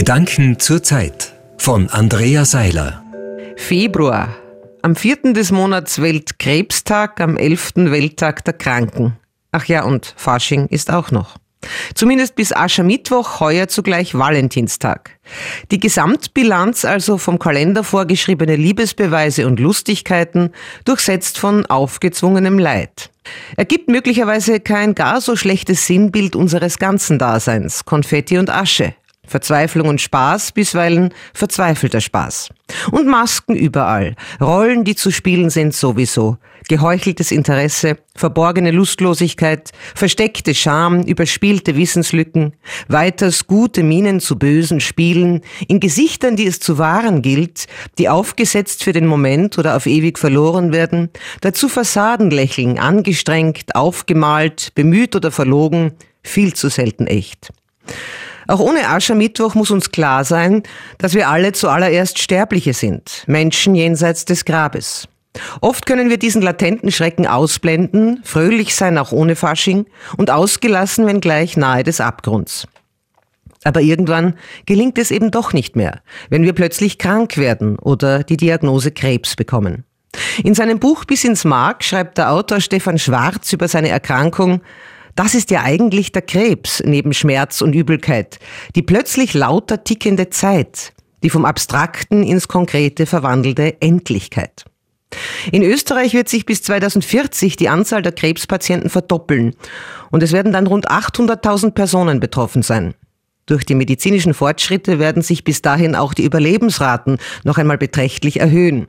Gedanken zur Zeit von Andrea Seiler. Februar. Am 4. des Monats Weltkrebstag, am 11. Welttag der Kranken. Ach ja, und Fasching ist auch noch. Zumindest bis Aschermittwoch, heuer zugleich Valentinstag. Die Gesamtbilanz also vom Kalender vorgeschriebene Liebesbeweise und Lustigkeiten, durchsetzt von aufgezwungenem Leid. Ergibt möglicherweise kein gar so schlechtes Sinnbild unseres ganzen Daseins, Konfetti und Asche. Verzweiflung und Spaß, bisweilen verzweifelter Spaß. Und Masken überall. Rollen, die zu spielen sind sowieso. Geheucheltes Interesse, verborgene Lustlosigkeit, versteckte Scham, überspielte Wissenslücken, weiters gute Minen zu bösen Spielen, in Gesichtern, die es zu wahren gilt, die aufgesetzt für den Moment oder auf ewig verloren werden, dazu Fassadenlächeln, angestrengt, aufgemalt, bemüht oder verlogen, viel zu selten echt. Auch ohne Aschermittwoch muss uns klar sein, dass wir alle zuallererst Sterbliche sind, Menschen jenseits des Grabes. Oft können wir diesen latenten Schrecken ausblenden, fröhlich sein auch ohne Fasching und ausgelassen, wenn gleich nahe des Abgrunds. Aber irgendwann gelingt es eben doch nicht mehr, wenn wir plötzlich krank werden oder die Diagnose Krebs bekommen. In seinem Buch Bis ins Mark schreibt der Autor Stefan Schwarz über seine Erkrankung, das ist ja eigentlich der Krebs neben Schmerz und Übelkeit, die plötzlich lauter tickende Zeit, die vom Abstrakten ins Konkrete verwandelte Endlichkeit. In Österreich wird sich bis 2040 die Anzahl der Krebspatienten verdoppeln und es werden dann rund 800.000 Personen betroffen sein. Durch die medizinischen Fortschritte werden sich bis dahin auch die Überlebensraten noch einmal beträchtlich erhöhen.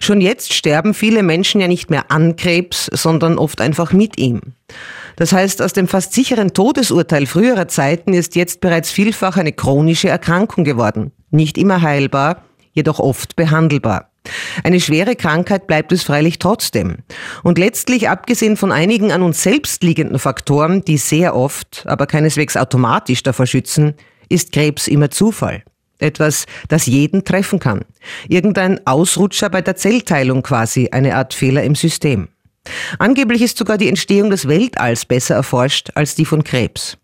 Schon jetzt sterben viele Menschen ja nicht mehr an Krebs, sondern oft einfach mit ihm. Das heißt, aus dem fast sicheren Todesurteil früherer Zeiten ist jetzt bereits vielfach eine chronische Erkrankung geworden. Nicht immer heilbar, jedoch oft behandelbar. Eine schwere Krankheit bleibt es freilich trotzdem. Und letztlich, abgesehen von einigen an uns selbst liegenden Faktoren, die sehr oft, aber keineswegs automatisch davor schützen, ist Krebs immer Zufall. Etwas, das jeden treffen kann. Irgendein Ausrutscher bei der Zellteilung quasi, eine Art Fehler im System. Angeblich ist sogar die Entstehung des Weltalls besser erforscht als die von Krebs.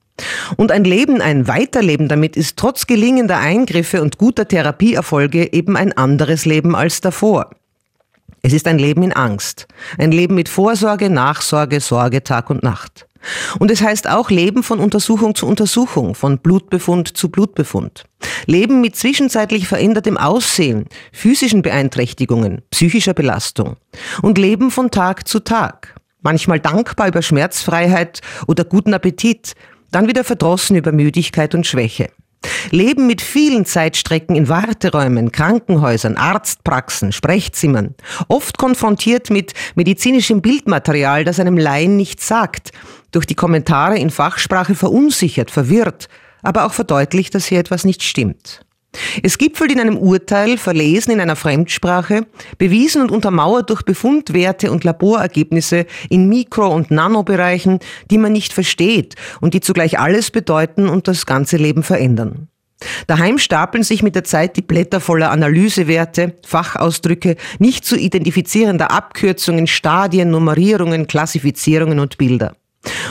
Und ein Leben, ein Weiterleben damit ist trotz gelingender Eingriffe und guter Therapieerfolge eben ein anderes Leben als davor. Es ist ein Leben in Angst, ein Leben mit Vorsorge, Nachsorge, Sorge Tag und Nacht. Und es heißt auch Leben von Untersuchung zu Untersuchung, von Blutbefund zu Blutbefund. Leben mit zwischenzeitlich verändertem Aussehen, physischen Beeinträchtigungen, psychischer Belastung. Und Leben von Tag zu Tag. Manchmal dankbar über Schmerzfreiheit oder guten Appetit, dann wieder verdrossen über Müdigkeit und Schwäche. Leben mit vielen Zeitstrecken in Warteräumen, Krankenhäusern, Arztpraxen, Sprechzimmern, oft konfrontiert mit medizinischem Bildmaterial, das einem Laien nichts sagt, durch die Kommentare in Fachsprache verunsichert, verwirrt, aber auch verdeutlicht, dass hier etwas nicht stimmt. Es gipfelt in einem Urteil, verlesen in einer Fremdsprache, bewiesen und untermauert durch Befundwerte und Laborergebnisse in Mikro- und Nanobereichen, die man nicht versteht und die zugleich alles bedeuten und das ganze Leben verändern. Daheim stapeln sich mit der Zeit die Blätter voller Analysewerte, Fachausdrücke, nicht zu identifizierender Abkürzungen, Stadien, Nummerierungen, Klassifizierungen und Bilder.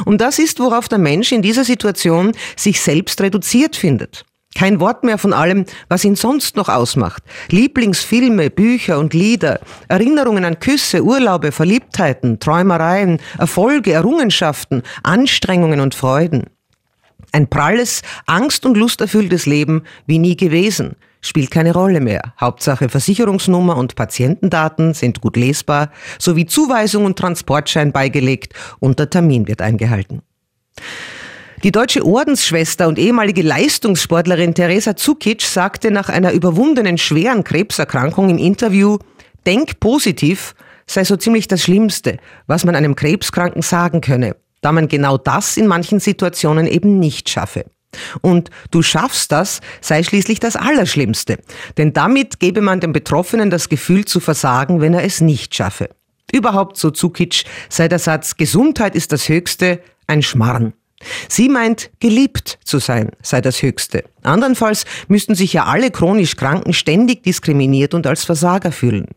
Und das ist, worauf der Mensch in dieser Situation sich selbst reduziert findet. Kein Wort mehr von allem, was ihn sonst noch ausmacht. Lieblingsfilme, Bücher und Lieder, Erinnerungen an Küsse, Urlaube, Verliebtheiten, Träumereien, Erfolge, Errungenschaften, Anstrengungen und Freuden. Ein pralles, angst- und lusterfülltes Leben wie nie gewesen, spielt keine Rolle mehr. Hauptsache Versicherungsnummer und Patientendaten sind gut lesbar, sowie Zuweisung und Transportschein beigelegt und der Termin wird eingehalten. Die deutsche Ordensschwester und ehemalige Leistungssportlerin Teresa Zukic sagte nach einer überwundenen schweren Krebserkrankung im Interview, Denk positiv sei so ziemlich das Schlimmste, was man einem Krebskranken sagen könne, da man genau das in manchen Situationen eben nicht schaffe. Und du schaffst das sei schließlich das Allerschlimmste, denn damit gebe man dem Betroffenen das Gefühl zu versagen, wenn er es nicht schaffe. Überhaupt, so Zukic, sei der Satz Gesundheit ist das Höchste ein Schmarrn. Sie meint, geliebt zu sein sei das Höchste. Andernfalls müssten sich ja alle chronisch Kranken ständig diskriminiert und als Versager fühlen.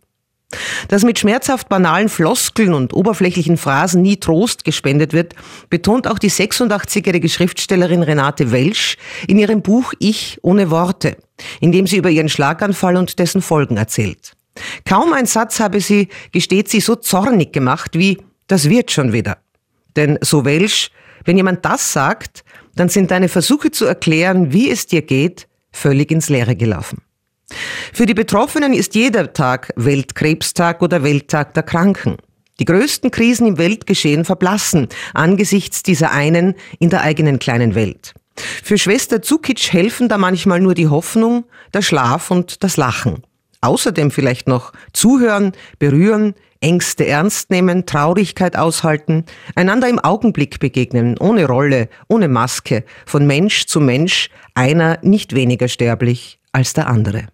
Dass mit schmerzhaft banalen Floskeln und oberflächlichen Phrasen nie Trost gespendet wird, betont auch die 86-jährige Schriftstellerin Renate Welsch in ihrem Buch Ich ohne Worte, in dem sie über ihren Schlaganfall und dessen Folgen erzählt. Kaum ein Satz habe sie, gesteht sie, so zornig gemacht wie das wird schon wieder. Denn so Welsch, wenn jemand das sagt, dann sind deine Versuche zu erklären, wie es dir geht, völlig ins Leere gelaufen. Für die Betroffenen ist jeder Tag Weltkrebstag oder Welttag der Kranken. Die größten Krisen im Weltgeschehen verblassen angesichts dieser einen in der eigenen kleinen Welt. Für Schwester Zukic helfen da manchmal nur die Hoffnung, der Schlaf und das Lachen. Außerdem vielleicht noch zuhören, berühren, Ängste ernst nehmen, Traurigkeit aushalten, einander im Augenblick begegnen, ohne Rolle, ohne Maske, von Mensch zu Mensch, einer nicht weniger sterblich als der andere.